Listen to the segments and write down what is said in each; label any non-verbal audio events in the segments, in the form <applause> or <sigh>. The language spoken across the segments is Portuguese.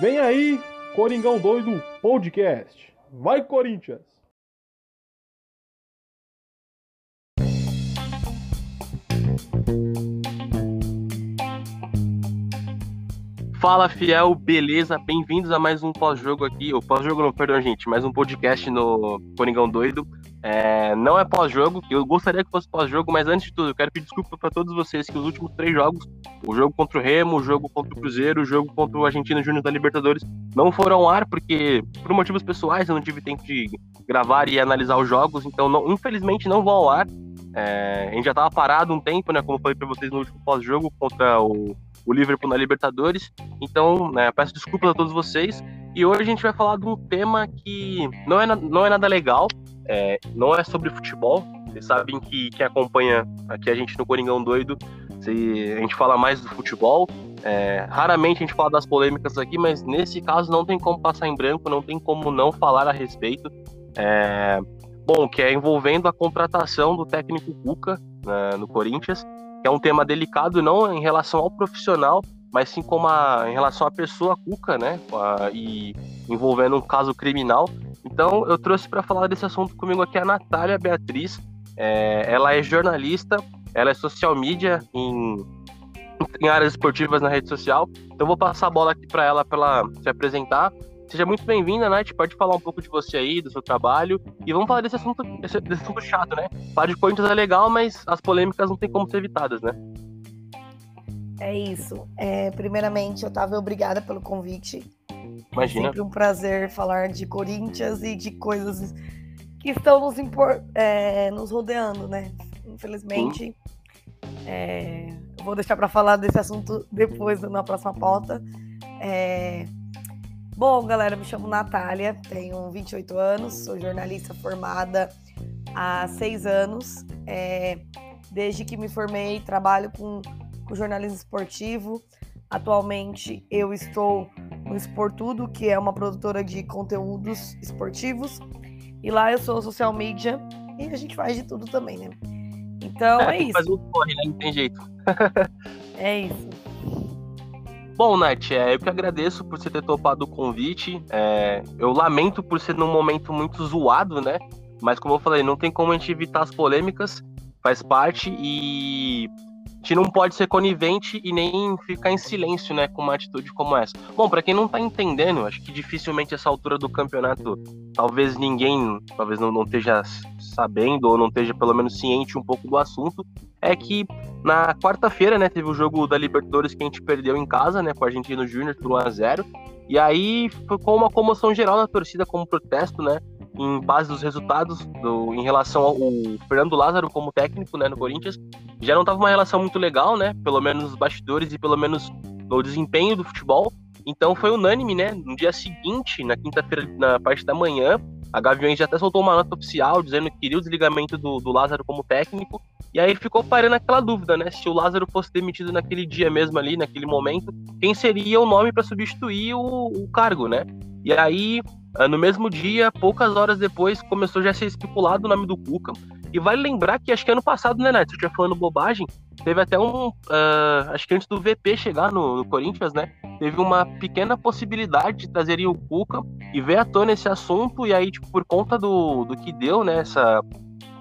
Vem aí, Coringão Doido Podcast. Vai, Corinthians! Fala fiel, beleza? Bem-vindos a mais um pós-jogo aqui, ou pós-jogo não, perdão gente, mais um podcast no Coringão Doido. É, não é pós-jogo, eu gostaria que fosse pós-jogo, mas antes de tudo, eu quero pedir desculpa para todos vocês que os últimos três jogos, o jogo contra o Remo, o jogo contra o Cruzeiro, o jogo contra o Argentino Júnior da Libertadores, não foram ao ar porque, por motivos pessoais, eu não tive tempo de gravar e analisar os jogos, então não, infelizmente não vão ao ar. É, a gente já estava parado um tempo, né? Como eu falei para vocês no último pós-jogo contra o o Liverpool na Libertadores. Então, né, peço desculpas a todos vocês. E hoje a gente vai falar de um tema que não é, não é nada legal, é, não é sobre futebol. Vocês sabem que quem acompanha aqui a gente no Coringão Doido, a gente fala mais do futebol. É, raramente a gente fala das polêmicas aqui, mas nesse caso não tem como passar em branco, não tem como não falar a respeito. É, bom, que é envolvendo a contratação do técnico Cuca né, no Corinthians é um tema delicado não em relação ao profissional, mas sim como a, em relação à pessoa Cuca, né? A, e envolvendo um caso criminal. Então eu trouxe para falar desse assunto comigo aqui a Natália Beatriz. É, ela é jornalista, ela é social media em, em áreas esportivas na rede social. Então vou passar a bola aqui para ela para ela se apresentar Seja muito bem-vinda, Nath. Pode falar um pouco de você aí, do seu trabalho. E vamos falar desse assunto, desse, desse assunto chato, né? Falar de Corinthians é legal, mas as polêmicas não tem como ser evitadas, né? É isso. É, primeiramente, Otávio, obrigada pelo convite. Imagina. É sempre um prazer falar de Corinthians e de coisas que estão nos, impor, é, nos rodeando, né? Infelizmente, é, vou deixar para falar desse assunto depois na próxima pauta. É, Bom, galera, me chamo Natália, tenho 28 anos, sou jornalista formada há seis anos. É, desde que me formei, trabalho com, com jornalismo esportivo. Atualmente eu estou no Esportudo, que é uma produtora de conteúdos esportivos. E lá eu sou social media e a gente faz de tudo também, né? Então é, é isso. Faz um corre, né? Não tem jeito. é isso. Bom, Nath, é, eu que agradeço por você ter topado o convite. É, eu lamento por ser num momento muito zoado, né? Mas como eu falei, não tem como a gente evitar as polêmicas, faz parte e a gente não pode ser conivente e nem ficar em silêncio, né, com uma atitude como essa. Bom, para quem não tá entendendo, acho que dificilmente essa altura do campeonato, talvez ninguém, talvez não, não esteja sabendo ou não esteja pelo menos ciente um pouco do assunto, é que na quarta-feira, né, teve o jogo da Libertadores que a gente perdeu em casa, né, com o Argentino Júnior por 1 a 0 e aí ficou uma comoção geral na torcida como protesto, né, em base dos resultados do, em relação ao Fernando Lázaro como técnico, né, no Corinthians. Já não estava uma relação muito legal, né, pelo menos nos bastidores e pelo menos no desempenho do futebol. Então foi unânime, né, no dia seguinte, na quinta-feira, na parte da manhã, a Gaviões já até soltou uma nota oficial dizendo que queria o desligamento do, do Lázaro como técnico. E aí ficou parando aquela dúvida, né? Se o Lázaro fosse demitido naquele dia mesmo ali, naquele momento, quem seria o nome para substituir o, o, cargo, né? E aí, ah, no mesmo dia, poucas horas depois, começou já a ser estipulado o nome do Cuca. E vale lembrar que acho que ano passado, né, eu estiver falando bobagem, teve até um. Uh, acho que antes do VP chegar no, no, Corinthians, né? Teve uma pequena possibilidade de trazer o Cuca e ver à tona esse assunto. E aí, tipo, por conta do, do que deu, né? Essa,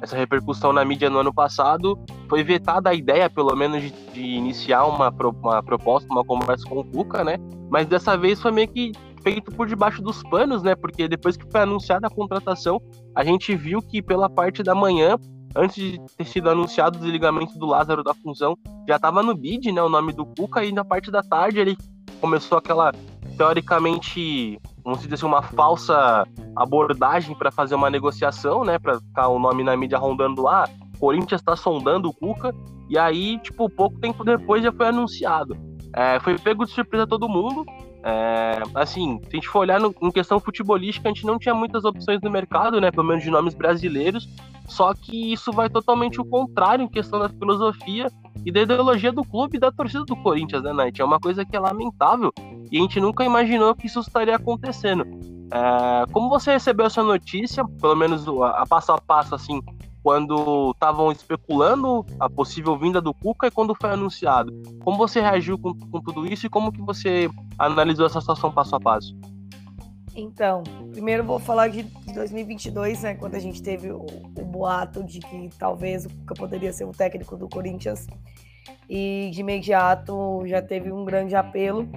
essa repercussão na mídia no ano passado, foi vetada a ideia, pelo menos, de, de iniciar uma, uma proposta, uma conversa com o Cuca, né? Mas dessa vez foi meio que feito por debaixo dos panos, né? Porque depois que foi anunciada a contratação, a gente viu que pela parte da manhã, antes de ter sido anunciado o desligamento do Lázaro da função, já estava no bid, né? O nome do Cuca, e na parte da tarde ele começou aquela, teoricamente, vamos dizer assim, uma falsa abordagem para fazer uma negociação, né? Para ficar o nome na mídia rondando lá. Corinthians está sondando o Cuca, e aí, tipo, pouco tempo depois já foi anunciado. É, foi pego de surpresa todo mundo. É, assim, se a gente for olhar no, em questão futebolística, a gente não tinha muitas opções no mercado, né? Pelo menos de nomes brasileiros. Só que isso vai totalmente o contrário em questão da filosofia e da ideologia do clube e da torcida do Corinthians, né, Night? É uma coisa que é lamentável e a gente nunca imaginou que isso estaria acontecendo. É, como você recebeu essa notícia, pelo menos a, a passo a passo, assim, quando estavam especulando a possível vinda do Cuca e quando foi anunciado. Como você reagiu com, com tudo isso e como que você analisou essa situação passo a passo? Então, primeiro vou falar de 2022, né, quando a gente teve o, o boato de que talvez o Cuca poderia ser o técnico do Corinthians. E de imediato já teve um grande apelo.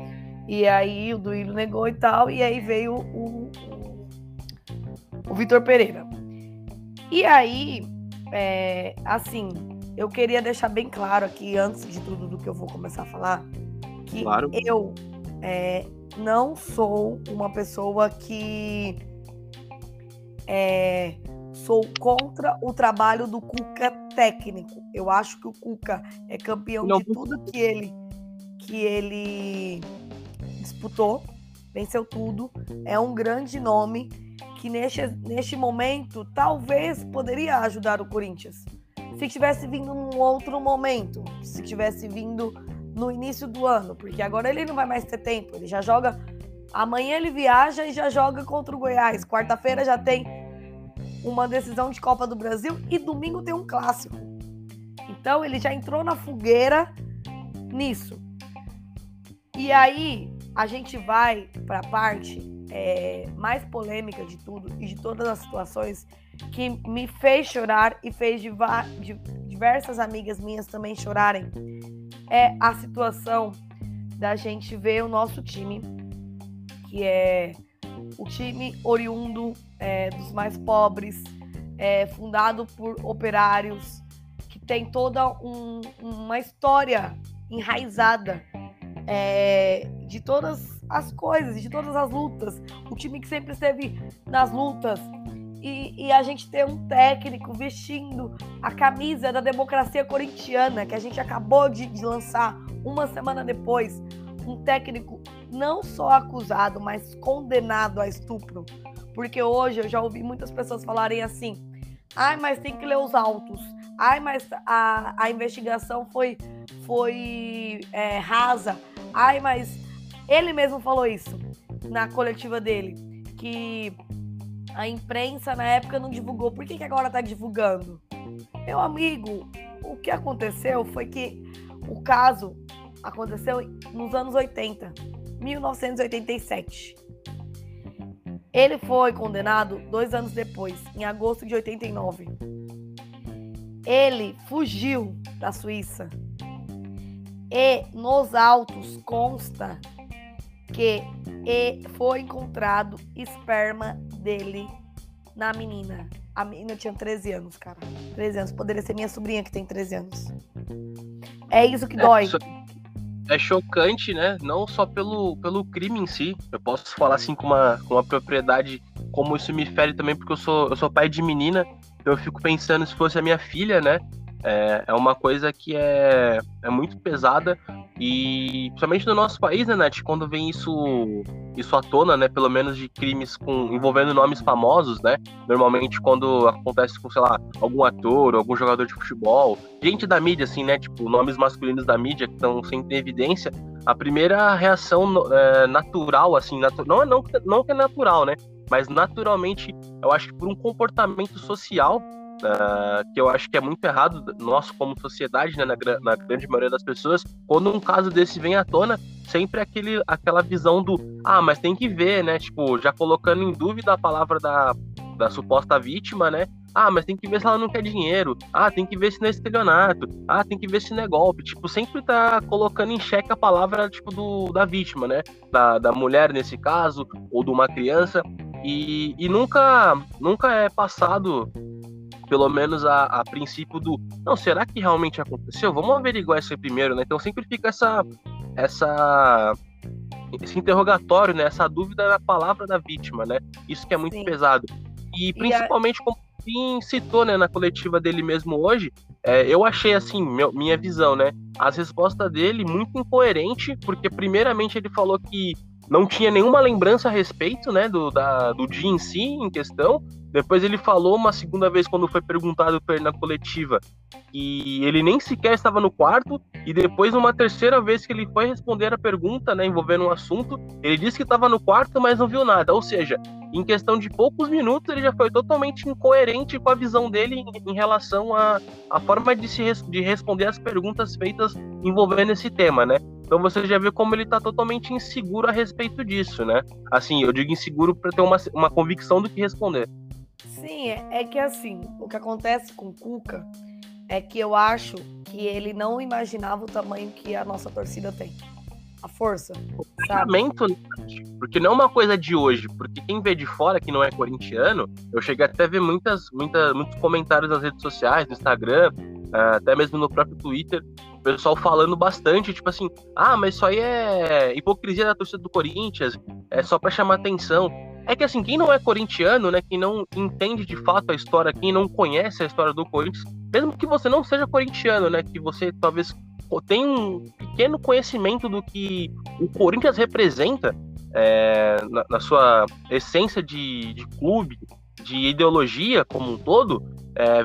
E aí o Duílio negou e tal. E aí veio o, o, o Vitor Pereira. E aí, é, assim, eu queria deixar bem claro aqui, antes de tudo do que eu vou começar a falar, que claro. eu é, não sou uma pessoa que é, sou contra o trabalho do Cuca técnico. Eu acho que o Cuca é campeão não. de tudo que ele que ele disputou, venceu tudo, é um grande nome que neste, neste momento talvez poderia ajudar o Corinthians. Se tivesse vindo num outro momento, se tivesse vindo no início do ano, porque agora ele não vai mais ter tempo, ele já joga. Amanhã ele viaja e já joga contra o Goiás. Quarta-feira já tem uma decisão de Copa do Brasil e domingo tem um clássico. Então ele já entrou na fogueira nisso. E aí a gente vai para a parte é, mais polêmica de tudo e de todas as situações que me fez chorar e fez diversas amigas minhas também chorarem é a situação da gente ver o nosso time, que é o time oriundo é, dos mais pobres, é, fundado por operários, que tem toda um, uma história enraizada é, de todas as coisas, de todas as lutas. O time que sempre esteve nas lutas. E, e, a gente ter um técnico vestindo a camisa da democracia corintiana, que a gente acabou de, de lançar uma semana depois. Um técnico não só acusado, mas condenado a estupro. Porque hoje eu já ouvi muitas pessoas falarem assim: ai, mas tem que ler os autos. Ai, mas a, a investigação foi, foi é, rasa. Ai, mas ele mesmo falou isso na coletiva dele, que a imprensa na época não divulgou. Por que, que agora tá divulgando? Meu amigo, o que aconteceu foi que o caso aconteceu nos anos 80, 1987. Ele foi condenado dois anos depois, em agosto de 89. Ele fugiu da Suíça. E nos autos consta que foi encontrado esperma dele na menina. A menina tinha 13 anos, cara. 13 anos. Poderia ser minha sobrinha que tem 13 anos. É isso que dói. É, é chocante, né? Não só pelo, pelo crime em si. Eu posso falar assim com uma, com uma propriedade como isso me fere também, porque eu sou, eu sou pai de menina. Então eu fico pensando se fosse a minha filha, né? É, é uma coisa que é, é muito pesada e principalmente no nosso país, né, Nath, quando vem isso, isso à tona, né, pelo menos de crimes com, envolvendo nomes famosos, né, normalmente quando acontece com, sei lá, algum ator, algum jogador de futebol, gente da mídia, assim, né, tipo, nomes masculinos da mídia que estão sempre em evidência, a primeira reação é, natural, assim, natu não, não, não que é natural, né, mas naturalmente, eu acho que por um comportamento social, Uh, que eu acho que é muito errado nosso como sociedade, né, na, na, grande maioria das pessoas, quando um caso desse vem à tona, sempre aquele, aquela visão do ah, mas tem que ver, né, tipo, já colocando em dúvida a palavra da, da suposta vítima, né, ah, mas tem que ver se ela não quer dinheiro. Ah, tem que ver se não é estelionato. Ah, tem que ver se não é golpe. Tipo, sempre tá colocando em xeque a palavra, tipo, do, da vítima, né? Da, da mulher, nesse caso, ou de uma criança. E, e nunca, nunca é passado pelo menos a, a, princípio do não, será que realmente aconteceu? Vamos averiguar isso aí primeiro, né? Então sempre fica essa essa esse interrogatório, né? Essa dúvida na palavra da vítima, né? Isso que é muito Sim. pesado. E principalmente e a... como o citou, né, na coletiva dele mesmo hoje, é, eu achei assim, meu, minha visão, né? As respostas dele muito incoerente, porque primeiramente ele falou que não tinha nenhuma lembrança a respeito, né, do, da, do dia em si, em questão, Depois ele falou uma segunda vez quando foi perguntado por ele na coletiva que ele nem sequer estava no quarto e depois uma terceira vez que ele foi responder a pergunta, né, envolvendo um assunto, ele disse que estava no quarto, mas não viu nada. Ou seja, em questão de poucos minutos ele já foi totalmente incoerente com a visão dele em, em relação à a, a, forma de se de responder as perguntas feitas envolvendo esse tema, né? Então você já vê como ele está totalmente inseguro a respeito disso, né? Assim, eu digo inseguro para ter uma, uma convicção do que responder. Sim, é, é que assim, o que acontece com o Cuca é que eu acho que ele não imaginava o tamanho que a nossa torcida tem. A força. Sabe? Porque não é uma coisa de hoje. Porque quem vê de fora, que não é corintiano, eu cheguei até a ver muitas, muitas, muitos comentários nas redes sociais, no Instagram, ah, até mesmo no próprio Twitter, o pessoal falando bastante, tipo assim, ah, mas isso aí é hipocrisia da torcida do Corinthians, é só para chamar atenção. É que assim, quem não é corintiano, né, quem não entende de fato a história, quem não conhece a história do Corinthians, mesmo que você não seja corintiano, né, que você talvez tenha um pequeno conhecimento do que o Corinthians representa é, na, na, sua essência de, de clube, de ideologia como um todo, é,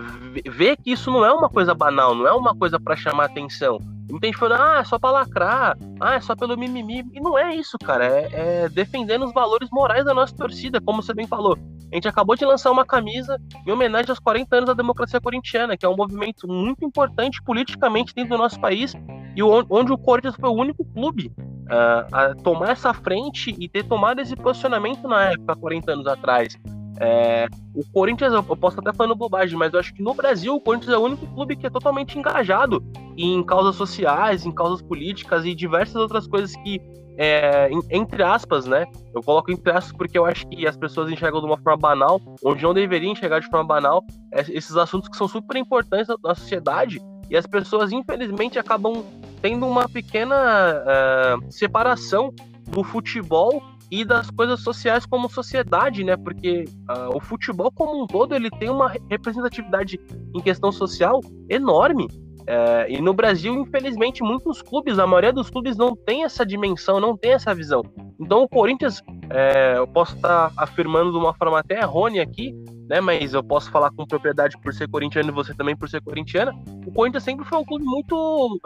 ver que isso não é uma coisa banal, não é uma coisa para chamar atenção. Muita gente falando, ah, é só pra lacrar, ah, é só pelo mimimi. E não é isso, cara. É, é defendendo os valores morais da nossa torcida, como você bem falou. A gente acabou de lançar uma camisa em homenagem aos 40 anos da democracia corintiana, que é um movimento muito importante politicamente dentro do nosso país e onde o Corinthians foi o único clube uh, a tomar essa frente e ter tomado esse posicionamento na época, 40 anos atrás. É, o Corinthians, eu posso até falando bobagem, mas eu acho que no Brasil o Corinthians é o único clube que é totalmente engajado em causas sociais, em causas políticas e diversas outras coisas que, é, entre aspas, né? Eu coloco entre aspas porque eu acho que as pessoas enxergam de uma forma banal, onde não deveriam enxergar de forma banal, é, esses assuntos que são super importantes na, sociedade e as pessoas, infelizmente, acabam tendo uma pequena uh, separação do futebol e das coisas sociais como sociedade, né? Porque uh, o futebol como um todo ele tem uma representatividade em questão social enorme. É, e no Brasil, infelizmente, muitos clubes, a maioria dos clubes não tem essa dimensão, não tem essa visão. Então o Corinthians, é, eu posso estar afirmando de uma forma até errônea aqui, né? Mas eu posso falar com propriedade por ser corintiano e você também por ser corintiana. O Corinthians sempre foi um clube muito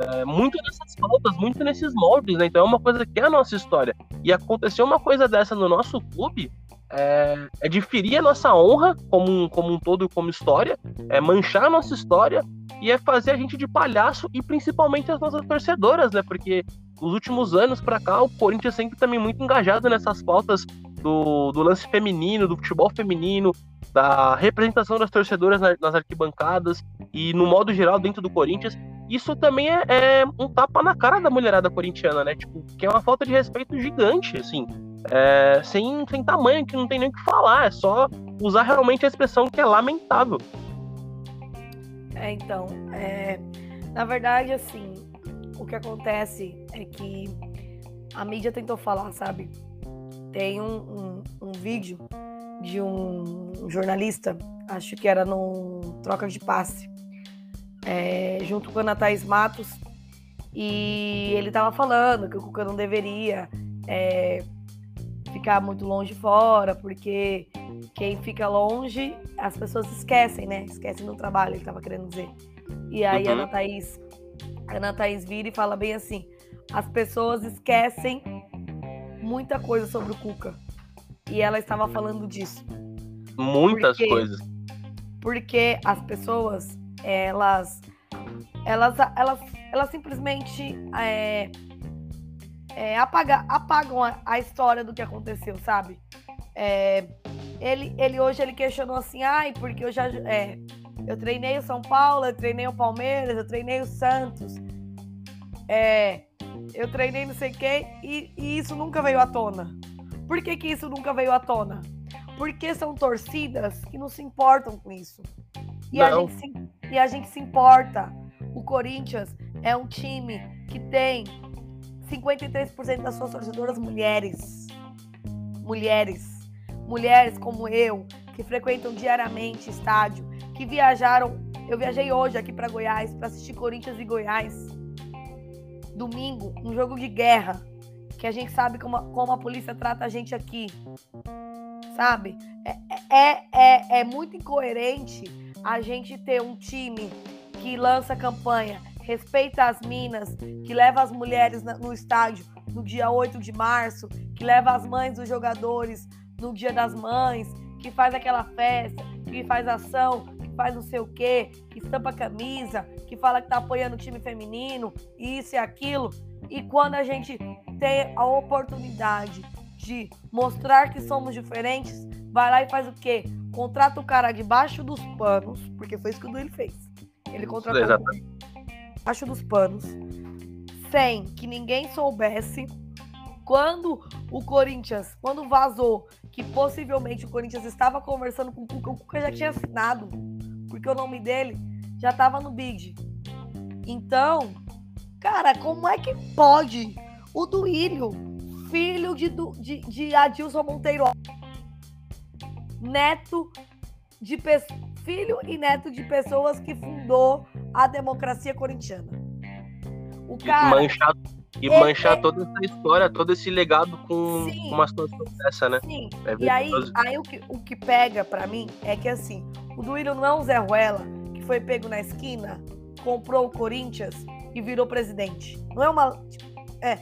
é, muito nessas faltas, muito nesses moldes, né? Então é uma coisa que é a nossa história. E acontecer uma coisa dessa no nosso clube é, é de ferir a nossa honra como, como um todo, como história, é manchar a nossa história e é fazer a gente de palhaço e principalmente as nossas torcedoras, né? Porque nos últimos anos para cá o Corinthians sempre também muito engajado nessas pautas do, do lance feminino, do futebol feminino, da representação das torcedoras nas arquibancadas e no modo geral dentro do Corinthians isso também é, é, um tapa na cara da mulherada corintiana, né? Tipo, que é uma falta de respeito gigante, assim. É, sem, sem tamanho, que não tem nem o que falar. É só usar realmente a expressão que é lamentável. É, então, é, na verdade, assim, o que acontece é que a mídia tentou falar, sabe? Tem um, um, um vídeo de um jornalista, acho que era no Troca de Passe, é, junto com a Ana Thaís Matos, e ele estava falando que o Cuca não deveria é, ficar muito longe fora, porque quem fica longe, as pessoas esquecem, né? Esquecem do trabalho, ele estava querendo dizer. E aí uhum. a Ana Thaís, a Ana Thaís vira e fala bem assim: as pessoas esquecem muita coisa sobre o Cuca. E ela estava falando disso. Muitas porque, coisas. Porque as pessoas elas, elas, elas, elas simplesmente é, é, apaga, apagam a, a, história do que aconteceu, sabe? É, ele, ele hoje ele questionou assim, ai, porque eu já é, eu treinei o São Paulo, eu treinei o Palmeiras, eu treinei o Santos, é, eu treinei não sei quem e, e isso nunca veio à tona. Por que, que isso nunca veio à tona? Porque são torcidas que não se importam com isso. E a, gente se, e a gente se importa. O Corinthians é um time que tem 53% das suas torcedoras mulheres. Mulheres. Mulheres como eu, que frequentam diariamente estádio, que viajaram. Eu viajei hoje aqui para Goiás para assistir Corinthians e Goiás. Domingo, um jogo de guerra, que a gente sabe como como a polícia trata a gente aqui. sabe? É, é, é, é muito incoerente a gente ter um time que lança campanha, respeita as minas, que leva as mulheres no estádio no dia 8 de março, que leva as mães dos jogadores no dia das mães, que faz aquela festa, que faz ação, que faz não sei o quê, que estampa camisa, que fala que tá apoiando o time feminino, isso e aquilo. E quando a gente tem a oportunidade de mostrar que somos diferentes, vai lá e faz o quê? Contrata o cara debaixo dos panos, porque foi isso que o Duílio fez. Ele contratou debaixo dos panos, sem que ninguém soubesse. Quando o Corinthians, quando vazou que possivelmente o Corinthians estava conversando com o Cuca, o Cuca já tinha assinado, porque o nome dele já estava no bid. Então, cara, como é que pode o Duílio, filho de, de, de Adilson Monteiro, neto de filho e neto de pessoas que fundou a democracia corintiana. O cara. E manchar, e manchar é, toda essa história, todo esse legado com sim, uma situação dessa, né? Sim. É e aí, aí o, que, o que pega para mim é que assim, o Duílio não é um Zé Ruela que foi pego na esquina, comprou o Corinthians e virou presidente. Não é uma. Tipo, é,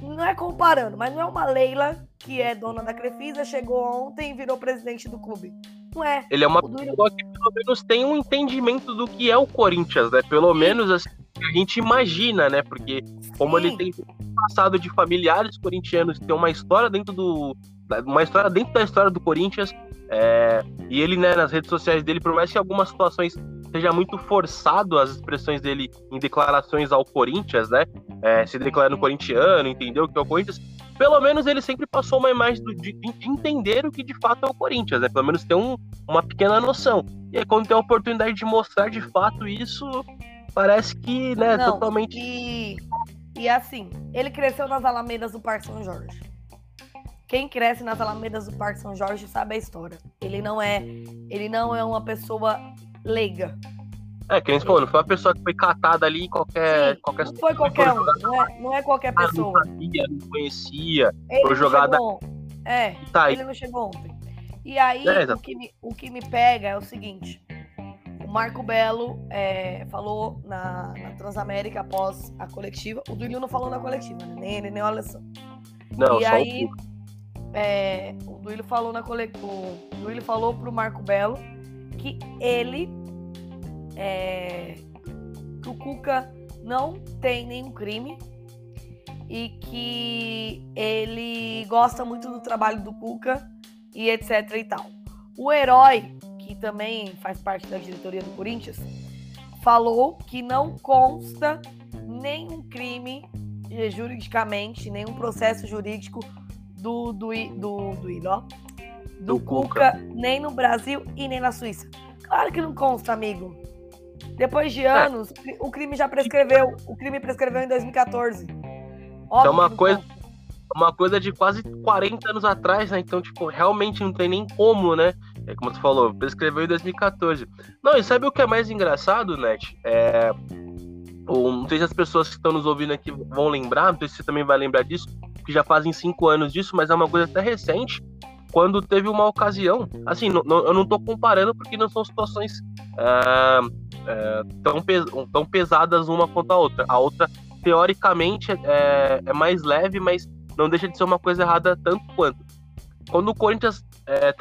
não é comparando, mas não é uma Leila que é dona da Crefisa, chegou ontem e virou presidente do clube. Não é. Ele é uma pessoa que pelo menos tem um entendimento do que é o Corinthians, né? Pelo Sim. menos assim, a gente imagina, né? Porque como Sim. ele tem passado de familiares corintianos, tem uma história dentro do uma história dentro da história do Corinthians, é, e ele, né, nas redes sociais dele, por mais que algumas situações seja muito forçado as expressões dele em declarações ao Corinthians, né, é, se declarando corintiano, entendeu o que é o Corinthians, pelo menos ele sempre passou uma imagem do, de, de, entender o que de fato é o Corinthians, né? Pelo menos ter um, uma pequena noção. E aí, quando tem a oportunidade de mostrar de fato isso, parece que, né, Não, totalmente. E, e assim, ele cresceu nas Alamedas do Parque São Jorge. Quem cresce nas Alamedas do Parque São Jorge sabe a história. Ele não é, ele não é uma pessoa leiga. É, que nem você falou, não foi uma pessoa que foi catada ali em qualquer. Sim, qualquer não foi qualquer um, não é, não é qualquer pessoa. Não sabia, não conhecia, ele foi jogada. É, tá ele não chegou ontem. E aí, é, o, que me, o que me pega é o seguinte: o Marco Belo é, falou na, na, Transamérica após a coletiva. O Duílio não falou na coletiva, né? nem ele, nem o Alessandro. Não, e aí, o, é, o Duílio falou na coletiva. O Duílio falou pro Marco Belo que ele é, que o Cuca não tem nenhum crime e que ele gosta muito do trabalho do Cuca e etc e tal. O herói, que também faz parte da diretoria do Corinthians, falou que não consta nenhum crime juridicamente, nenhum processo jurídico do do do do, do, do, do Cuca, Cuca, nem no Brasil e nem na Suíça. Claro que não consta, amigo. Depois de é. anos, é. o crime já prescreveu. O crime prescreveu em 2014. Óbvio é uma coisa, uma coisa de quase 40 anos atrás, né? Então, tipo, realmente não tem nem como, né? É como tu falou, prescreveu em 2014. Não, e sabe o que é mais engraçado, Net? É. Não sei se as pessoas que estão nos ouvindo aqui vão lembrar, não sei se você também vai lembrar disso, que já fazem cinco anos disso, mas é uma coisa até recente, quando teve uma ocasião, assim, não, não, eu não estou comparando porque não são situações uh, é, tão, pes tão pesadas uma quanto a outra. A outra, teoricamente, é, é, mais leve, mas não deixa de ser uma coisa errada tanto quanto. Quando o Corinthians é,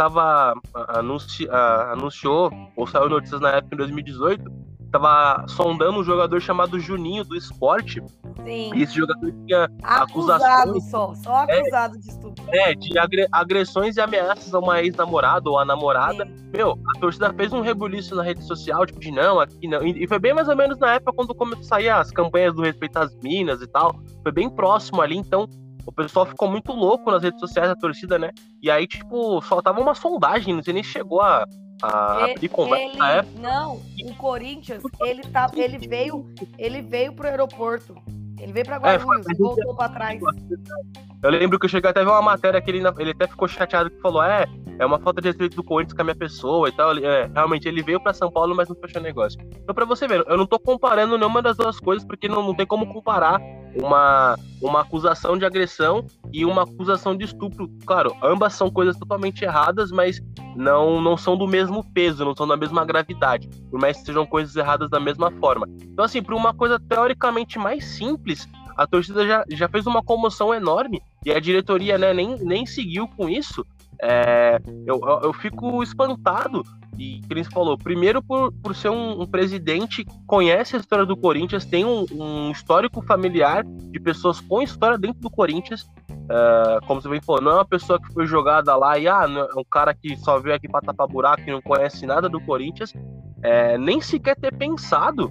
anunci anunciou, ou saiu notícias na época em 2018, estava sondando um jogador chamado Juninho do esporte. Sim. E esse jogador tinha acusado acusações. Só, só acusado é, de estupro. É, de agressões e ameaças a uma ex-namorada ou a namorada. Sim. Meu, a torcida fez um rebuliço na rede social, tipo, de não, aqui não. E foi bem mais ou menos na época quando começou a sair as campanhas do Respeito às Minas e tal. Foi bem próximo ali, então o pessoal ficou muito louco nas redes sociais da torcida, né? E aí, tipo, faltava uma sondagem, não sei nem chegou a, a ele, abrir conversa na época. Não, o Corinthians, ele, tá, ele veio ele veio pro aeroporto. Ele veio pra Guarulhos, é, voltou pra trás. Eu lembro que eu cheguei até a ver uma matéria que ele, ele até ficou chateado que falou: é, é uma falta de respeito do Corinthians com a minha pessoa e tal. É, realmente, ele veio para São Paulo, mas não fechou negócio. Então, pra você ver, eu não tô comparando nenhuma das duas coisas, porque não, não tem como comparar uma, uma acusação de agressão e uma acusação de estupro. Claro, ambas são coisas totalmente erradas, mas não, não são do mesmo peso, não são da mesma gravidade, por mais que sejam coisas erradas da mesma forma. Então, assim, para uma coisa teoricamente mais simples, a torcida já, já fez uma comoção enorme e a diretoria né, nem, nem seguiu com isso. É, eu, eu fico espantado e Cris falou, primeiro por, por ser um, um, presidente que conhece a história do Corinthians, tem um, um, histórico familiar de pessoas com história dentro do Corinthians. Uh, como você bem falou, não é uma pessoa que foi jogada lá e ah, é um cara que só veio aqui para tapar buraco e não conhece nada do Corinthians. É, nem sequer ter pensado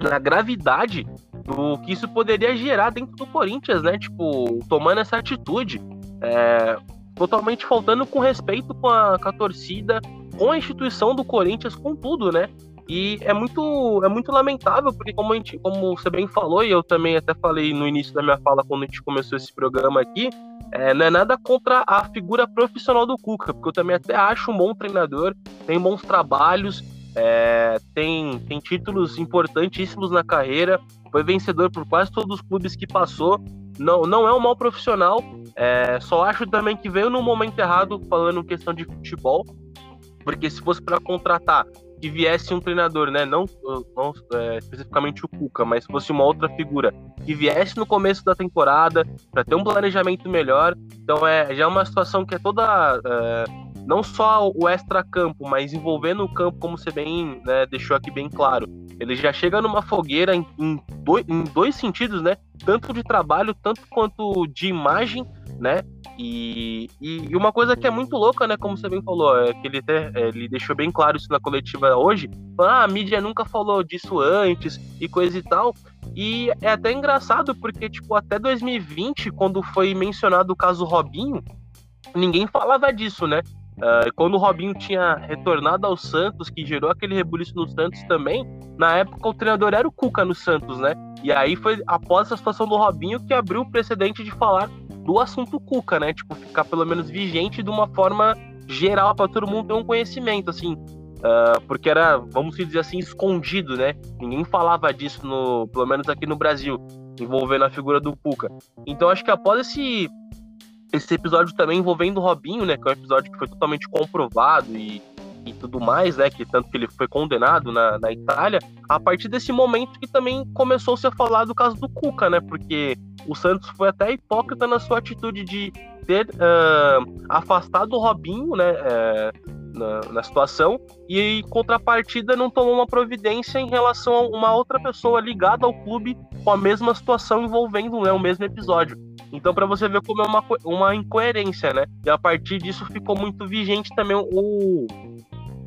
na gravidade do que isso poderia gerar dentro do Corinthians, né? Tipo, tomando essa atitude. É, totalmente faltando com respeito com a, com a torcida, com a instituição do Corinthians, com tudo, né? E é muito, é muito lamentável, porque como, a gente, como você bem falou, e eu também até falei no início da minha fala quando a gente começou esse programa aqui, é, não é nada contra a figura profissional do Cuca, porque eu também até acho um bom treinador, tem bons trabalhos, é, tem, tem títulos importantíssimos na carreira, foi vencedor por quase todos os clubes que passou. Não, não é um mau profissional, é, só acho também que veio no momento errado, falando questão de futebol, porque se fosse para contratar que viesse um treinador, né? Não, não é, especificamente o Cuca, mas se fosse uma outra figura que viesse no começo da temporada para ter um planejamento melhor. Então é já é uma situação que é toda é, não só o extra-campo, mas envolvendo o campo, como você bem né, deixou aqui bem claro. Ele já chega numa fogueira em, em, dois, em dois sentidos, né? Tanto de trabalho, tanto quanto de imagem, né? E, e, uma coisa que é muito louca, né? Como você bem falou, é que ele, até, é, ele deixou bem claro isso na coletiva hoje. Ah, a mídia nunca falou disso antes e coisa e tal. E é até engraçado porque, tipo, até 2020, quando foi mencionado o caso Robinho, ninguém falava disso, né? Uh, quando o Robinho tinha retornado ao Santos, que gerou aquele rebuliço no Santos também, na época o treinador era o Cuca no Santos, né? E aí foi após a situação do Robinho que abriu o precedente de falar do assunto Cuca, né? Tipo, ficar pelo menos vigente de uma forma geral para todo mundo ter um conhecimento, assim. Uh, porque era, vamos dizer assim, escondido, né? Ninguém falava disso, no, pelo menos aqui no Brasil, envolvendo a figura do Cuca. Então acho que após esse esse episódio também envolvendo o Robinho, né? Que é um episódio que foi totalmente comprovado e, e tudo mais, né? Que tanto que ele foi condenado na, na Itália. A partir desse momento que também começou-se a falar do caso do Cuca, né? Porque o Santos foi até hipócrita na sua atitude de ter uh, afastado o Robinho, né? Uh, na, na, situação e em contrapartida não tomou uma providência em relação a uma outra pessoa ligada ao clube com a mesma situação envolvendo né, o mesmo episódio. Então, para você ver como é uma, uma incoerência, né? E a partir disso ficou muito vigente também o,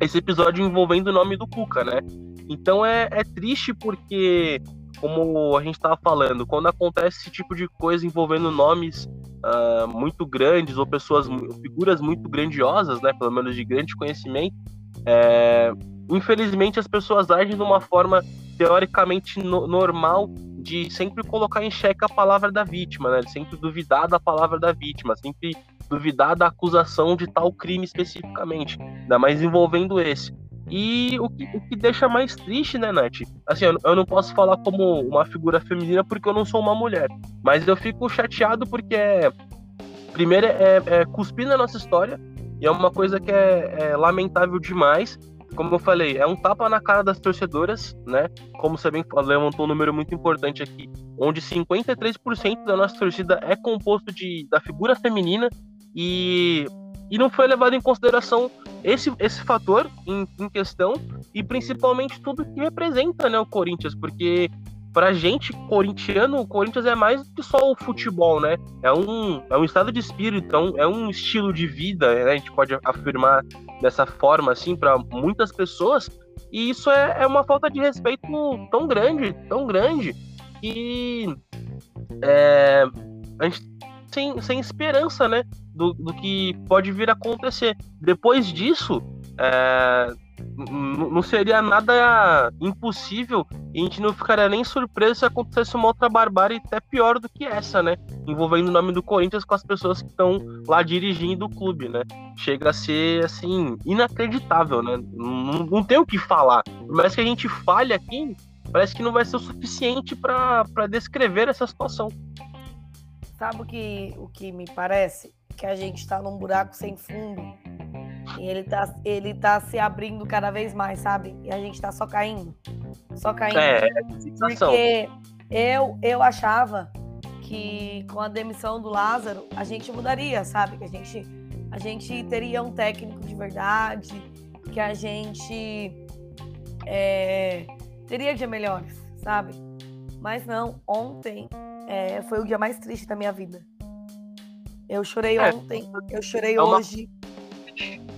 esse episódio envolvendo o nome do Cuca, né? Então é, é triste porque, como a gente estava falando, quando acontece esse tipo de coisa envolvendo nomes uh, muito grandes ou pessoas, figuras muito grandiosas, né? Pelo menos de grande conhecimento, é, infelizmente as pessoas agem de uma forma teoricamente no, normal de sempre colocar em xeque a palavra da vítima, né? Sempre duvidar da palavra da vítima, sempre duvidar da acusação de tal crime especificamente, ainda mais envolvendo esse. E o que, o que deixa mais triste, né, Nath? Assim, eu, eu, não posso falar como uma figura feminina porque eu não sou uma mulher, mas eu fico chateado porque, é, primeiro, é, é cuspir na nossa história, e é uma coisa que é, é lamentável demais, como eu falei, é um tapa na cara das torcedoras, né? Como você bem levantou um número muito importante aqui, onde 53% da nossa torcida é composto de, da figura feminina e, e não foi levado em consideração esse, esse fator em, em questão e principalmente tudo que representa né, o Corinthians, porque pra gente, corintiano, o Corinthians é mais do que só o futebol, né? É um, é um estado de espírito, é um, é um estilo de vida, né? A gente pode afirmar dessa forma, assim, para muitas pessoas. E isso é, é uma falta de respeito tão grande, tão grande, que é, a gente sem, sem esperança, né? Do, do que pode vir a acontecer. Depois disso, é, não seria nada impossível e a gente não ficaria nem surpreso se acontecesse uma outra barbárie até pior do que essa, né? Envolvendo o nome do Corinthians com as pessoas que estão lá dirigindo o clube, né? Chega a ser, assim, inacreditável, né? Não, não tem o que falar. Por mais que a gente fale aqui, parece que não vai ser o suficiente para descrever essa situação. Sabe o que, o que me parece? Que a gente está num buraco sem fundo e ele tá, ele tá se abrindo cada vez mais, sabe? E a gente tá só caindo. Só caindo. É, é Porque eu, eu achava que com a demissão do Lázaro, a gente mudaria, sabe? Que a gente, a gente teria um técnico de verdade, que a gente é, teria dia melhores, sabe? Mas não, ontem é, foi o dia mais triste da minha vida. Eu chorei é, ontem, eu chorei é uma... hoje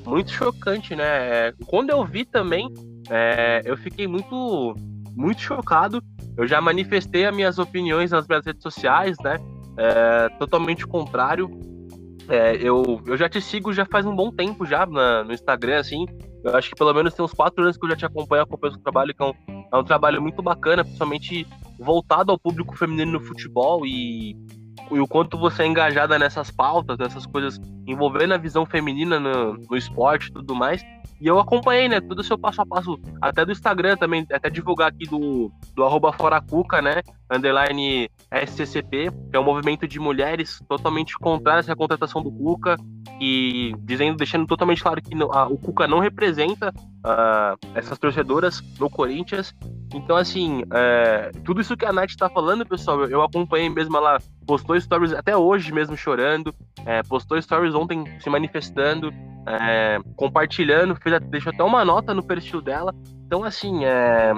muito chocante, né? Quando eu vi também, é, eu fiquei muito, muito chocado. Eu já manifestei as minhas opiniões nas minhas redes sociais, né? É, totalmente contrário. É, eu, eu já te sigo já faz um bom tempo já na, no Instagram, assim. Eu acho que pelo menos tem uns quatro anos que eu já te acompanho, acompanho o seu trabalho, que é um, é um trabalho muito bacana, principalmente voltado ao público feminino no futebol e e o quanto você é engajada nessas pautas, nessas coisas envolvendo a visão feminina no, no esporte e tudo mais. E eu acompanhei, né, todo o seu passo a passo, até do Instagram também, até divulgar aqui do, do arroba Foracuca, né, underline SCCP, que é um movimento de mulheres totalmente contrário essa contratação do Cuca, e dizendo, deixando totalmente claro que a, o Cuca não representa uh, essas torcedoras no Corinthians. Então, assim, é, tudo isso que a Nath tá falando, pessoal, eu, eu, acompanhei mesmo, ela postou stories até hoje mesmo chorando, é, postou stories ontem se manifestando, é, compartilhando, fez, deixou até uma nota no perfil dela. Então, assim, é,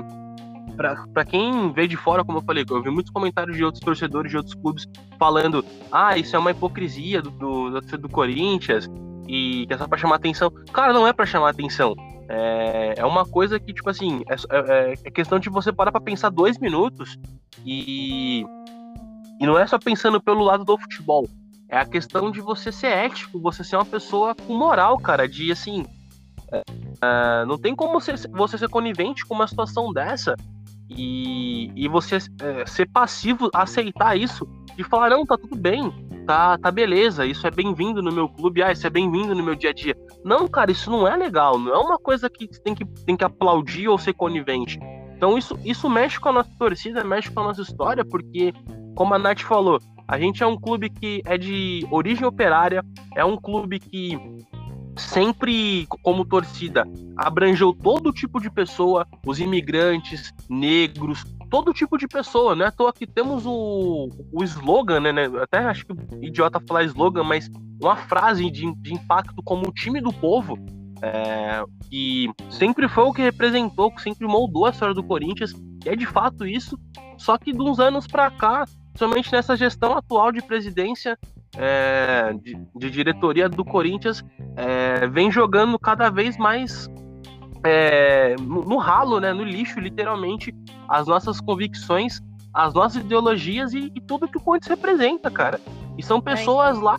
para quem vê de fora, como eu falei, eu vi muitos comentários de outros torcedores de outros clubes falando: ah, isso é uma hipocrisia do, do, do Corinthians e que é só pra chamar atenção. Cara, não é para chamar atenção. É, é uma coisa que, tipo assim, é, é, é questão de você parar pra pensar dois minutos e, e não é só pensando pelo lado do futebol. É a questão de você ser ético, você ser uma pessoa com moral, cara, de assim. É, não tem como você, você ser conivente com uma situação dessa e, e você é, ser passivo, aceitar isso e falar, não, tá tudo bem, tá, tá beleza, isso é bem-vindo no meu clube, ah, isso é bem-vindo no meu dia a dia. Não, cara, isso não é legal, não é uma coisa que tem que, tem que aplaudir ou ser conivente. Então isso, isso mexe com a nossa torcida, mexe com a nossa história, porque, como a Nath falou, a gente é um clube que é de origem operária, é um clube que sempre, como torcida, abrangeu todo tipo de pessoa, os imigrantes, negros, todo tipo de pessoa, né? À toa que temos o, o slogan, né, né? Até acho que idiota falar slogan, mas uma frase de, de impacto como o time do povo, é, que sempre foi o que representou, que sempre moldou a história do Corinthians, e é de fato isso, só que de uns anos para cá, somente nessa gestão atual de presidência, é, de, de, diretoria do Corinthians é, vem jogando cada vez mais é, no, no, ralo, né, no lixo, literalmente, as nossas convicções, as nossas ideologias e, e tudo que o Corinthians representa, cara. E são pessoas lá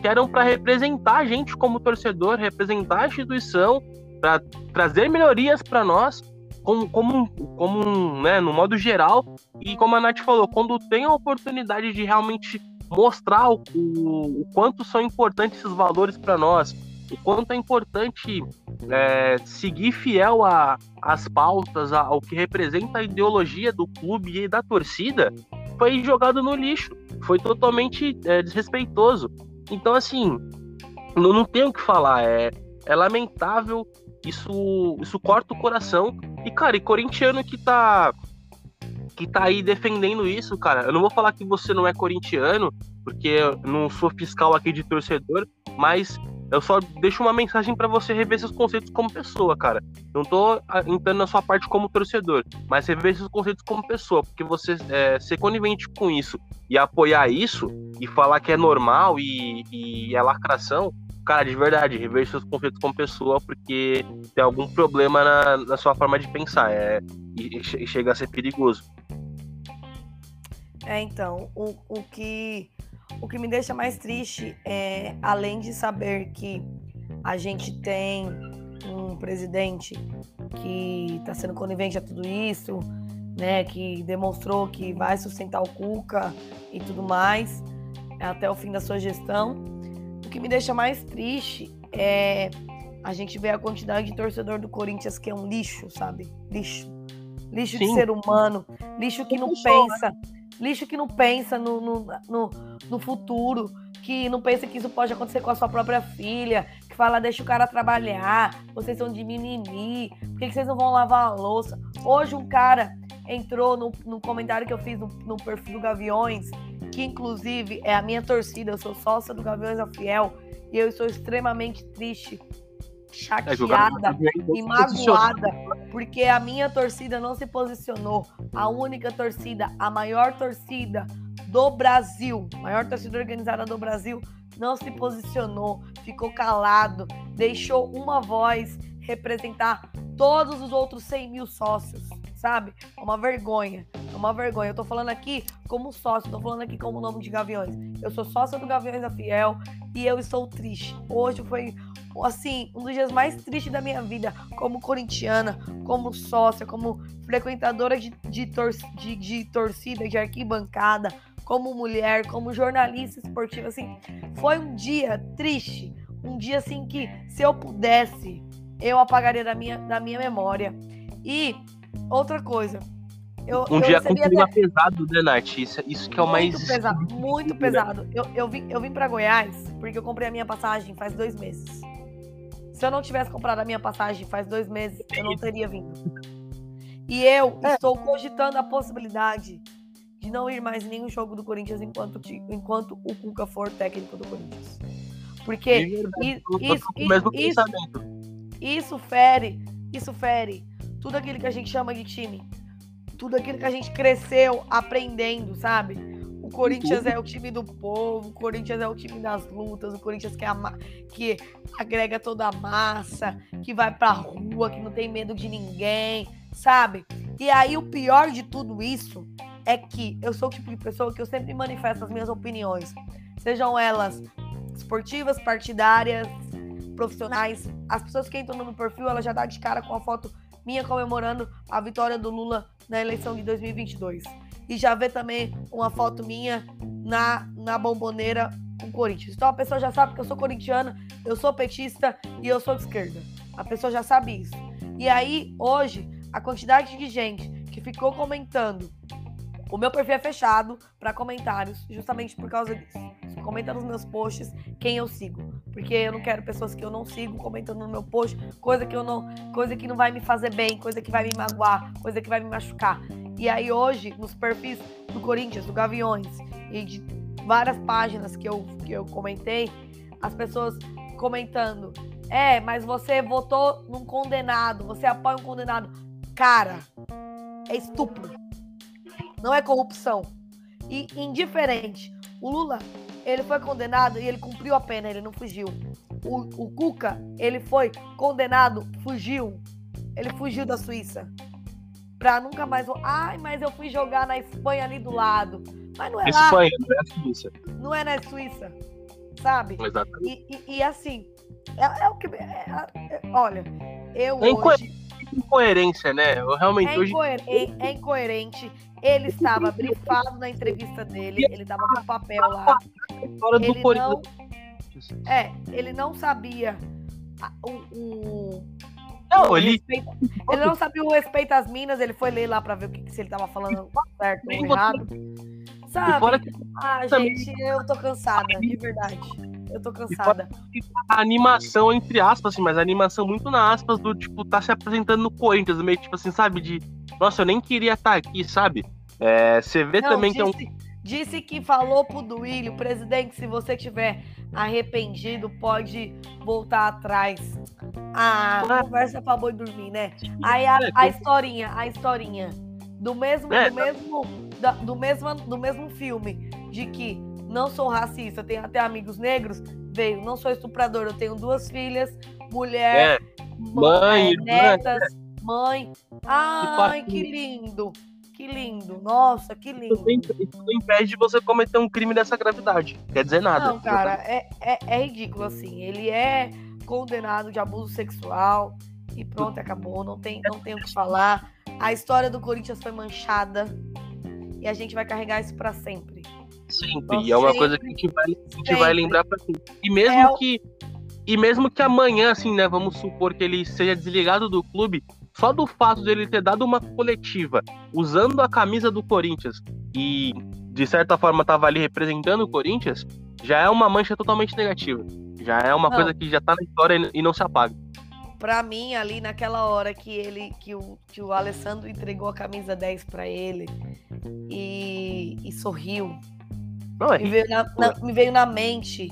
que eram para representar a gente como torcedor, representar a instituição, para trazer melhorias para nós, como, como, como né, no modo geral. E como a Nath falou, quando tem a oportunidade de realmente mostrar o, o, o quanto são importantes esses valores para nós, o quanto é importante é, seguir fiel às pautas, ao que representa a ideologia do clube e da torcida, foi jogado no lixo, foi totalmente é, desrespeitoso. Então, assim, não, não tenho o que falar, é, é lamentável, isso, isso corta o coração. E, cara, e corintiano que tá que tá aí defendendo isso, cara. Eu não vou falar que você não é corintiano, porque eu não sou fiscal aqui de torcedor, mas eu só deixo uma mensagem para você rever seus conceitos como pessoa, cara. Não tô ah, entrando na sua parte como torcedor, mas rever seus conceitos como pessoa, porque você é, ser conivente com isso e apoiar isso e falar que é normal e, e é lacração, cara, de verdade, rever seus conceitos como pessoa, porque tem algum problema na, na sua forma de pensar. É, e, e chega a ser perigoso. É, então, o, o, que, o que me deixa mais triste é, além de saber que a gente tem um presidente que está sendo conivente a tudo isso, né? Que demonstrou que vai sustentar o Cuca e tudo mais até o fim da sua gestão. O que me deixa mais triste é a gente ver a quantidade de torcedor do Corinthians que é um lixo, sabe? Lixo. Lixo Sim. de ser humano, lixo que não pensa, lixo que não pensa no, no, no, no futuro, que não pensa que isso pode acontecer com a sua própria filha, que fala, deixa o cara trabalhar, vocês são de mimimi, por que, vocês não vão lavar a louça? Hoje um cara entrou no, no comentário que eu fiz no, no, perfil do Gaviões, que inclusive é a minha torcida, eu sou sócia do Gaviões da Fiel, e eu estou extremamente triste, chateada é, e magoada, porque a minha torcida não se posicionou, a única torcida, a maior torcida do Brasil, maior torcida organizada do Brasil, não se posicionou, ficou calado, deixou uma voz representar todos os outros 100 mil sócios sabe? É uma vergonha. É uma vergonha. Eu tô falando aqui como sócio, tô falando aqui como nome de Gaviões. Eu sou sócia do Gaviões da Fiel e eu estou triste. Hoje foi, assim, um dos dias mais tristes da minha vida, como corintiana, como sócia, como frequentadora de, de, tor de, de torcida, de arquibancada, como mulher, como jornalista esportiva, assim. Foi um dia triste. Um dia, assim, que se eu pudesse, eu apagaria da minha, da minha memória. E Outra coisa. Eu, um eu dia com clima até... pesado, né, Nath? Isso, isso que é o muito mais. Pesado, muito pesado. Eu, eu, vim, eu vim pra Goiás porque eu comprei a minha passagem faz dois meses. Se eu não tivesse comprado a minha passagem faz dois meses, eu não teria vindo. <laughs> E eu é. estou cogitando a possibilidade de não ir mais nenhum jogo do Corinthians enquanto, enquanto o Cuca for técnico do Corinthians. Porque isso, isso, isso, isso fere, isso fere tudo aquilo que a gente chama de time. Tudo aquilo que a gente cresceu aprendendo, sabe? O Corinthians é o time do povo, o Corinthians é o time das lutas, o Corinthians que, é que agrega toda a massa, que vai pra rua, que não tem medo de ninguém, sabe? E aí o pior de tudo isso é que eu sou o tipo de pessoa que eu sempre manifesto as minhas opiniões, sejam elas esportivas, partidárias, profissionais. As pessoas que entram no meu perfil, ela já dá de cara com a foto minha comemorando a vitória do Lula na eleição de 2022. E já vê também uma foto minha na, na bomboneira com o Corinthians. Então a pessoa já sabe que eu sou corintiana, eu sou petista e eu sou de esquerda. A pessoa já sabe isso. E aí, hoje, a quantidade de gente que ficou comentando. O meu perfil é fechado para comentários, justamente por causa disso. Comenta nos meus posts quem eu sigo porque eu não quero pessoas que eu não sigo comentando no meu post, coisa que eu não, coisa que não vai me fazer bem, coisa que vai me magoar, coisa que vai me machucar. E aí hoje, nos perfis do Corinthians, do Gaviões e de várias páginas que eu, que eu comentei, as pessoas comentando: "É, mas você votou num condenado, você apoia um condenado". Cara, é estupro. Não é corrupção. E indiferente. O Lula ele foi condenado e ele cumpriu a pena, ele não fugiu. O, o Cuca, ele foi condenado, fugiu. Ele fugiu da Suíça. Pra nunca mais. Ai, mas eu fui jogar na Espanha ali do lado. Mas não é lá. Espanha, não é a Suíça. Não é na Suíça. Sabe? Exatamente. E, e, e assim, é, é, o que. É, é, olha, eu é hoje. Incoerência, né? Eu realmente é, incoer hoje... é, é incoerente. Ele estava brifado na entrevista dele, ele estava com papel lá. Ele não, é, ele não sabia o, o não, o ele... Respeito, ele não sabia o respeito às minas, ele foi ler lá para ver o que, se ele estava falando certo ou errado. Sabe? Ah, gente, eu tô cansada, de verdade. Eu tô cansada. A animação, entre aspas, assim, mas a animação muito na aspas do, tipo, tá se apresentando no Corinthians, meio tipo assim, sabe? De, nossa, eu nem queria estar tá aqui, sabe? É, você vê Não, também disse, que é um. Disse que falou pro Duílio, presidente, se você tiver arrependido, pode voltar atrás. Ah, ah. conversa pra boi dormir, né? Aí a, é, a historinha, a historinha do mesmo, é, do mesmo, do mesmo, do mesmo filme de que não sou racista, tenho até amigos negros, veio, não sou estuprador, eu tenho duas filhas, mulher, é. mãe, é, netas, mãe. Ai, que lindo. Que lindo, nossa, que lindo. Isso não impede de você cometer um crime dessa gravidade. Quer dizer nada. Não, cara, é, é, é ridículo, assim. Ele é condenado de abuso sexual e pronto, acabou. Não tem, não tem o que falar. A história do Corinthians foi manchada e a gente vai carregar isso para sempre. Sempre. e é uma coisa que a gente vai, a gente vai lembrar para sempre. E mesmo é que e mesmo que amanhã, assim, né, vamos supor que ele seja desligado do clube, só do fato dele ter dado uma coletiva usando a camisa do Corinthians e de certa forma estava ali representando o Corinthians, já é uma mancha totalmente negativa. Já é uma não. coisa que já tá na história e não se apaga. Pra mim, ali naquela hora que ele que o, que o Alessandro entregou a camisa 10 para ele e, e sorriu. Não, é me, veio na, na, me veio na mente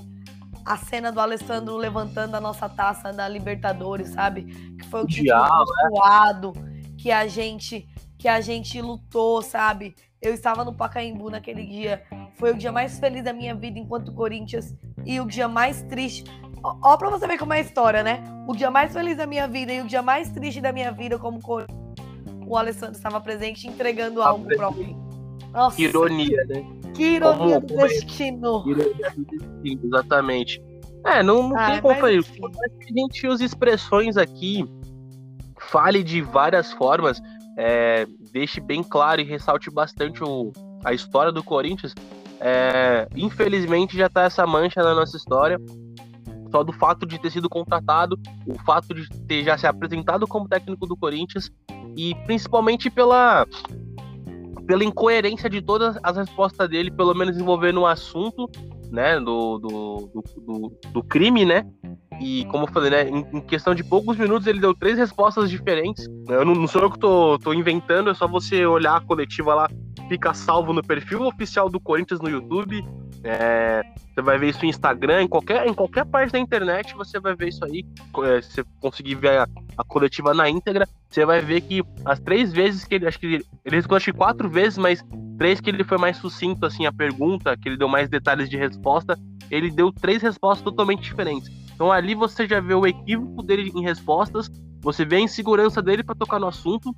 a cena do Alessandro levantando a nossa taça da Libertadores, sabe? Que foi o título suado, né? que a gente que a gente lutou, sabe? Eu estava no Pacaembu naquele dia. Foi o dia mais feliz da minha vida enquanto Corinthians e o dia mais triste. Ó, ó pra você ver como é a história, né? O dia mais feliz da minha vida e o dia mais triste da minha vida como Corinthians. O Alessandro estava presente entregando algo para alguém. Nossa. Que ironia, né? Que ironia do destino. Ironia do destino, exatamente. É, não, não ah, tem como fazer. A gente usa expressões aqui, fale de várias formas, é, deixe bem claro e ressalte bastante o, a história do Corinthians. É, infelizmente já tá essa mancha na nossa história. Só do fato de ter sido contratado, o fato de ter já se apresentado como técnico do Corinthians e principalmente pela pela incoerência de todas as respostas dele, pelo menos envolvendo um assunto, né, do, do, do, do crime, né, e como eu falei, né, em, em, questão de poucos minutos ele deu três respostas diferentes. Eu não, não sou eu que tô, tô inventando, é só você olhar a coletiva lá, fica salvo no perfil oficial do Corinthians no YouTube. É, você vai ver isso no Instagram, em qualquer, em qualquer parte da internet você vai ver isso aí. É, se você conseguir ver a, a, coletiva na íntegra, você vai ver que as três vezes que ele. Acho que ele, ele respondeu acho que quatro vezes, mas três que ele foi mais sucinto, assim, a pergunta, que ele deu mais detalhes de resposta, ele deu três respostas totalmente diferentes. Então ali você já vê o equívoco dele em respostas, você vê a insegurança dele para tocar no assunto,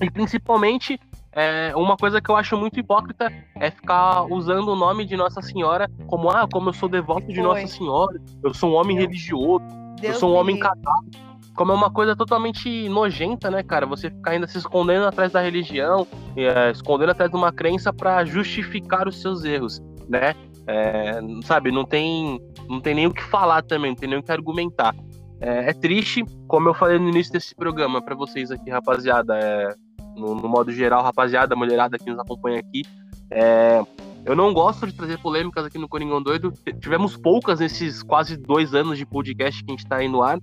e principalmente é, uma coisa que eu acho muito hipócrita é ficar usando o nome de Nossa Senhora como, ah, como eu sou devoto de Foi. Nossa Senhora, eu sou um homem Deus. religioso, Deus eu sou um homem casado. Como é uma coisa totalmente nojenta, né, cara? Você ficar ainda se escondendo atrás da religião, é, escondendo atrás de uma crença para justificar os seus erros, né? É, sabe, não tem, não tem nem o que falar também, não tem nem o que argumentar. É, é triste, como eu falei no início desse programa para vocês aqui, rapaziada. É, no, no, modo geral, rapaziada, mulherada que nos acompanha aqui. É, eu não gosto de trazer polêmicas aqui no Coringão Doido. Tivemos poucas nesses quase dois anos de podcast que a gente está aí no ar.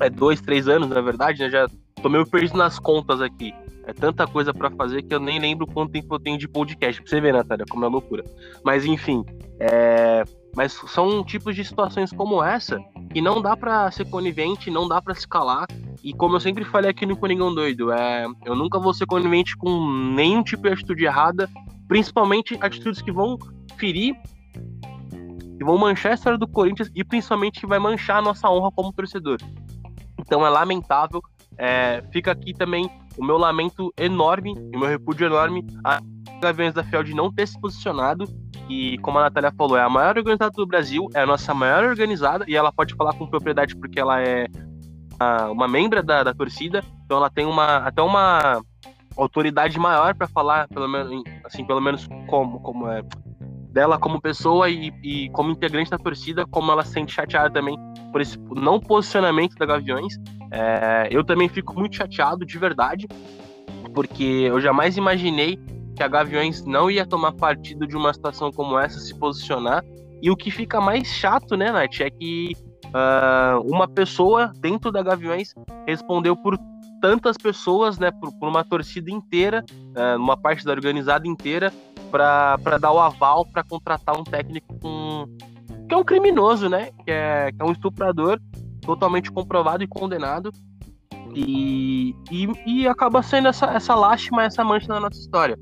É dois, três anos, na verdade, né? Já tô meio perdido nas contas aqui. É tanta coisa para fazer que eu nem lembro quanto tempo eu tenho de podcast. Pra você ver, Natália, como é loucura. Mas enfim, é... mas são tipos de situações como essa que não dá para ser conivente, não dá para se calar. E como eu sempre falei aqui no Coringão Doido, é, eu nunca vou ser conivente com nenhum tipo de atitude errada, principalmente atitudes que vão ferir, que vão manchar a história do Corinthians e principalmente que vai manchar a nossa honra como torcedor. Então é lamentável. É, fica aqui também o meu lamento enorme, o meu repúdio enorme a Gaviões da Fiel de não ter se posicionado. E como a Natália falou, é a maior organizada do Brasil, é a nossa maior organizada, e ela pode falar com propriedade porque ela é uma membra da, da torcida, então ela tem uma até uma autoridade maior para falar, pelo menos assim, pelo menos como como é dela como pessoa e, e, como integrante da torcida, como ela se sente chateada também por esse não posicionamento da Gaviões. É, eu também fico muito chateado de verdade, porque eu jamais imaginei que a Gaviões não ia tomar partido de uma situação como essa, se posicionar. E o que fica mais chato, né, Nath, é que uh, uma pessoa dentro da Gaviões respondeu por tantas pessoas, né, por, por uma torcida inteira, uh, uma parte da organizada inteira, para dar o aval para contratar um técnico com, que é um criminoso, né, que é, que é um estuprador totalmente comprovado e condenado. E, e, e acaba sendo essa, essa lástima, essa mancha na nossa história.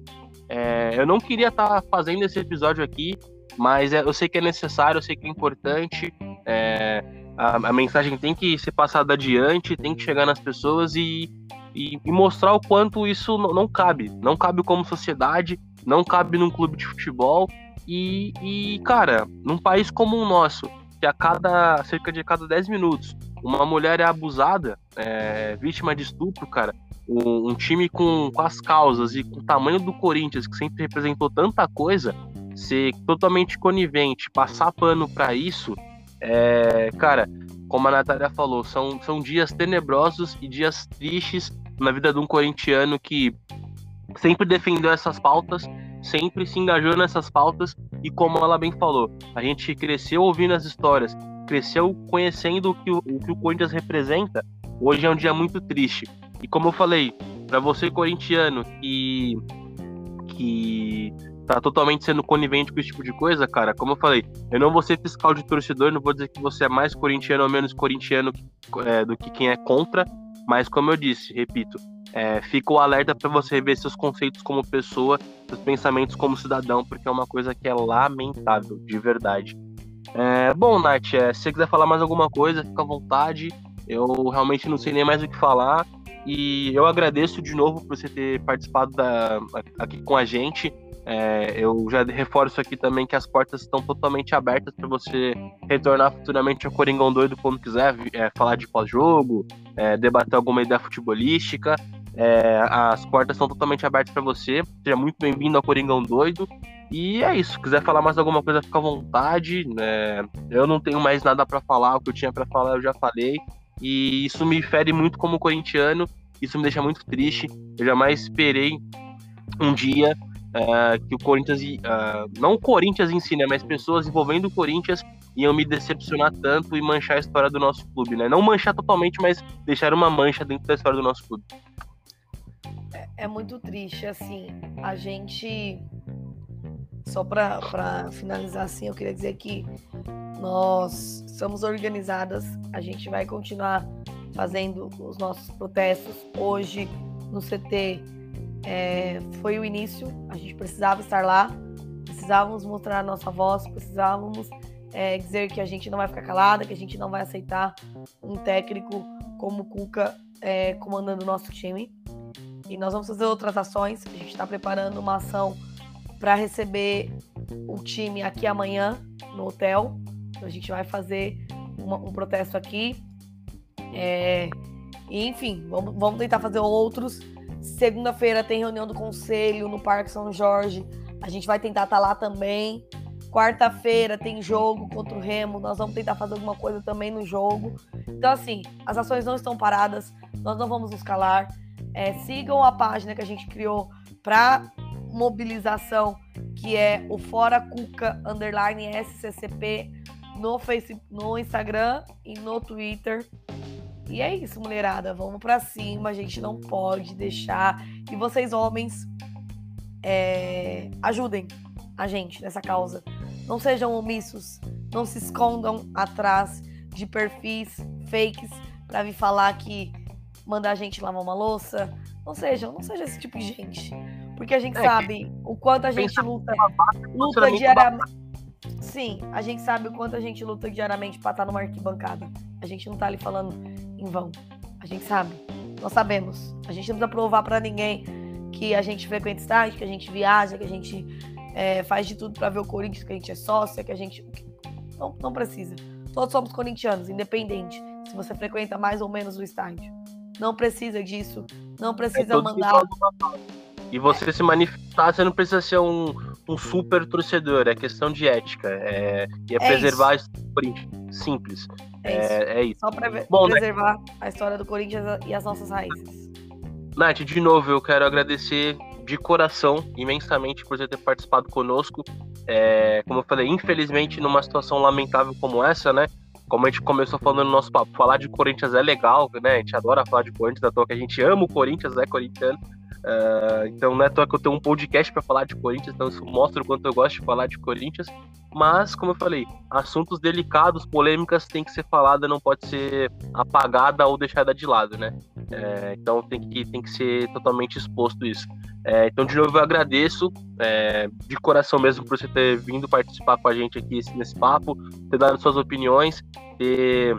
É, eu não queria estar tá fazendo esse episódio aqui, mas é, eu sei que é necessário, eu sei que é importante. É, a, a, mensagem tem que ser passada adiante, tem que chegar nas pessoas e, e, e mostrar o quanto isso não, não, cabe. Não cabe como sociedade, não cabe num clube de futebol. E, e, cara, num país como o nosso, que a cada cerca de cada 10 minutos uma mulher é abusada, é, vítima de estupro, cara, um, um, time com, com as causas e com o tamanho do Corinthians, que sempre representou tanta coisa, ser totalmente conivente, passar pano para isso, é, cara, como a Natália falou, são, são dias tenebrosos e dias tristes na vida de um corintiano que sempre defendeu essas pautas, sempre se engajou nessas pautas e como ela bem falou, a gente cresceu ouvindo as histórias, cresceu conhecendo o que o, o, que o Corinthians representa. Hoje é um dia muito triste. E como eu falei, para você corintiano que que tá totalmente sendo conivente com esse tipo de coisa, cara, como eu falei, eu não vou ser fiscal de torcedor, não vou dizer que você é mais corintiano ou menos corintiano é, do que quem é contra, mas como eu disse, repito, é, fica o alerta para você rever seus conceitos como pessoa, seus pensamentos como cidadão, porque é uma coisa que é lamentável, de verdade. É, bom, Nath, é, se você quiser falar mais alguma coisa, fica à vontade. Eu realmente não sei nem mais o que falar. E eu agradeço de novo por você ter participado da, aqui com a gente. É, eu já reforço aqui também que as portas estão totalmente abertas para você retornar futuramente ao Coringão Doido quando quiser é, falar de pós-jogo, é, debater alguma ideia futebolística. É, as portas estão totalmente abertas para você. Seja muito bem-vindo ao Coringão Doido. E é isso. Se quiser falar mais alguma coisa, fica à vontade. Né? Eu não tenho mais nada para falar. O que eu tinha para falar, eu já falei. E isso me fere muito como corintiano. Isso me deixa muito triste. Eu jamais esperei um dia uh, que o Corinthians, uh, não o Corinthians em si, né, mas pessoas envolvendo o Corinthians iam me decepcionar tanto e manchar a história do nosso clube, né? Não manchar totalmente, mas deixar uma mancha dentro da história do nosso clube. É, é muito triste, assim, a gente. Só para finalizar, assim, eu queria dizer que nós somos organizadas, a gente vai continuar fazendo os nossos protestos. Hoje, no CT, é, foi o início, a gente precisava estar lá, precisávamos mostrar a nossa voz, precisávamos é, dizer que a gente não vai ficar calada, que a gente não vai aceitar um técnico como o Cuca é, comandando o nosso time. E nós vamos fazer outras ações, a gente está preparando uma ação para receber o time aqui amanhã no hotel. Então a gente vai fazer uma, um protesto aqui. É, enfim, vamos, vamos tentar fazer outros Segunda-feira tem reunião do conselho no Parque São Jorge. A gente vai tentar estar tá lá também. Quarta-feira tem jogo contra o Remo. Nós vamos tentar fazer alguma coisa também no jogo. Então, assim, as ações não estão paradas. Nós não vamos nos calar. É, sigam a página que a gente criou para mobilização, que é o Fora Cuca Underline SCCP no Facebook, no Instagram e no Twitter. E é isso, mulherada. Vamos para cima. A gente não pode deixar. E vocês, homens, é... ajudem a gente nessa causa. Não sejam omissos. Não se escondam atrás de perfis fakes para vir falar que mandar a gente lavar uma louça. Não sejam, não seja esse tipo de gente. Porque a gente é, sabe o quanto a gente luta, luta diariamente. Sim, a gente sabe o quanto a gente luta diariamente para estar numa arquibancada. A gente não tá ali falando em vão. A gente sabe. Nós sabemos. A gente não precisa provar para ninguém que a gente frequenta estádio, que a gente viaja, que a gente é, faz de tudo para ver o Corinthians, que a gente é sócia, que a gente. Não, não precisa. Todos somos corintianos, independente se você frequenta mais ou menos o estádio. Não precisa disso. Não precisa é mandar. E você se manifestar, você não precisa ser um, um super torcedor, é questão de ética. É, e é, é preservar isso. a Corinthians. Simples. É, é, isso. é isso. Só pra Bom, né? preservar né? a história do Corinthians e as nossas raízes. Nath, de novo, eu quero agradecer de coração imensamente por você ter participado conosco. É, como eu falei, infelizmente, numa situação lamentável como essa, né? Como a gente começou falando no nosso papo, falar de Corinthians é legal, né? A gente adora falar de Corinthians, da toa que a gente ama o Corinthians, é corintiano. Uh, então não é toa que eu tenho um podcast para falar de Corinthians, então isso mostra o quanto eu gosto de falar de Corinthians. Mas, como eu falei, assuntos delicados, polêmicas, tem que ser falada, não pode ser apagada ou deixada de lado, né? É, então tem que, tem que ser totalmente exposto isso. É, então, de novo, eu agradeço é, de coração mesmo por você ter vindo participar com a gente aqui nesse papo, ter dado suas opiniões, ter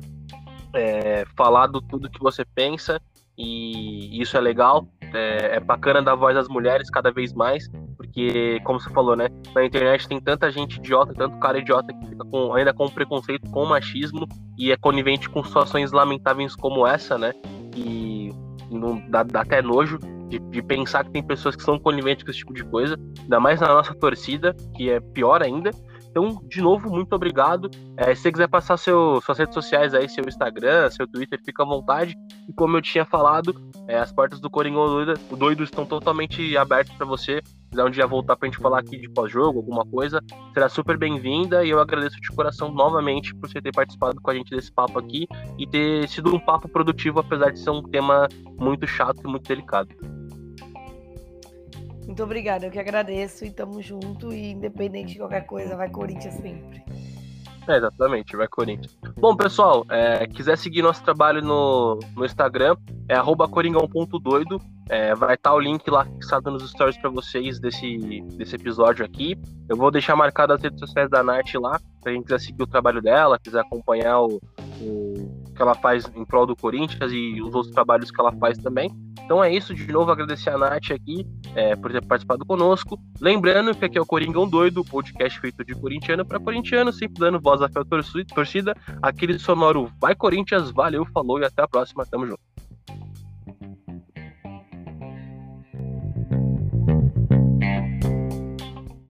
é, falado tudo que você pensa, e isso é legal. É, é bacana dar voz às mulheres cada vez mais. porque, como você falou, né? Na internet tem tanta gente idiota, tanto cara idiota que fica com, ainda com preconceito, com machismo e é conivente com situações lamentáveis como essa, né? E não dá, dá até nojo de, de, pensar que tem pessoas que são coniventes com esse tipo de coisa, ainda mais na nossa torcida, que é pior ainda. Então, de novo, muito obrigado. É, se você quiser passar seu, suas redes sociais aí, seu Instagram, seu Twitter, fica à vontade. E como eu tinha falado, é, as portas do Coringão Doido, Doido estão totalmente abertas para você. Se quiser um dia voltar para a gente falar aqui de pós-jogo, alguma coisa, será super bem-vinda. E eu agradeço de coração novamente por você ter participado com a gente desse papo aqui e ter sido um papo produtivo, apesar de ser um tema muito chato e muito delicado. Muito obrigada, eu que agradeço e tamo junto. E independente de qualquer coisa, vai Corinthians sempre. É, exatamente, vai Corinthians. Bom, pessoal, é, quiser seguir nosso trabalho no, no Instagram, é coringão.doido. É, vai estar tá o link lá fixado nos stories para vocês desse, desse episódio aqui. Eu vou deixar marcado as redes sociais da Nath lá, pra quem quiser seguir o trabalho dela, quiser acompanhar o, o que ela faz em prol do Corinthians e os outros trabalhos que ela faz também. Então é isso, de novo agradecer a Nath aqui é, por ter participado conosco. Lembrando que aqui é o Coringão Doido, podcast feito de corintiano para corintiano, sempre dando voz à torcida. Aquele sonoro Vai Corinthians, valeu, falou e até a próxima, tamo junto.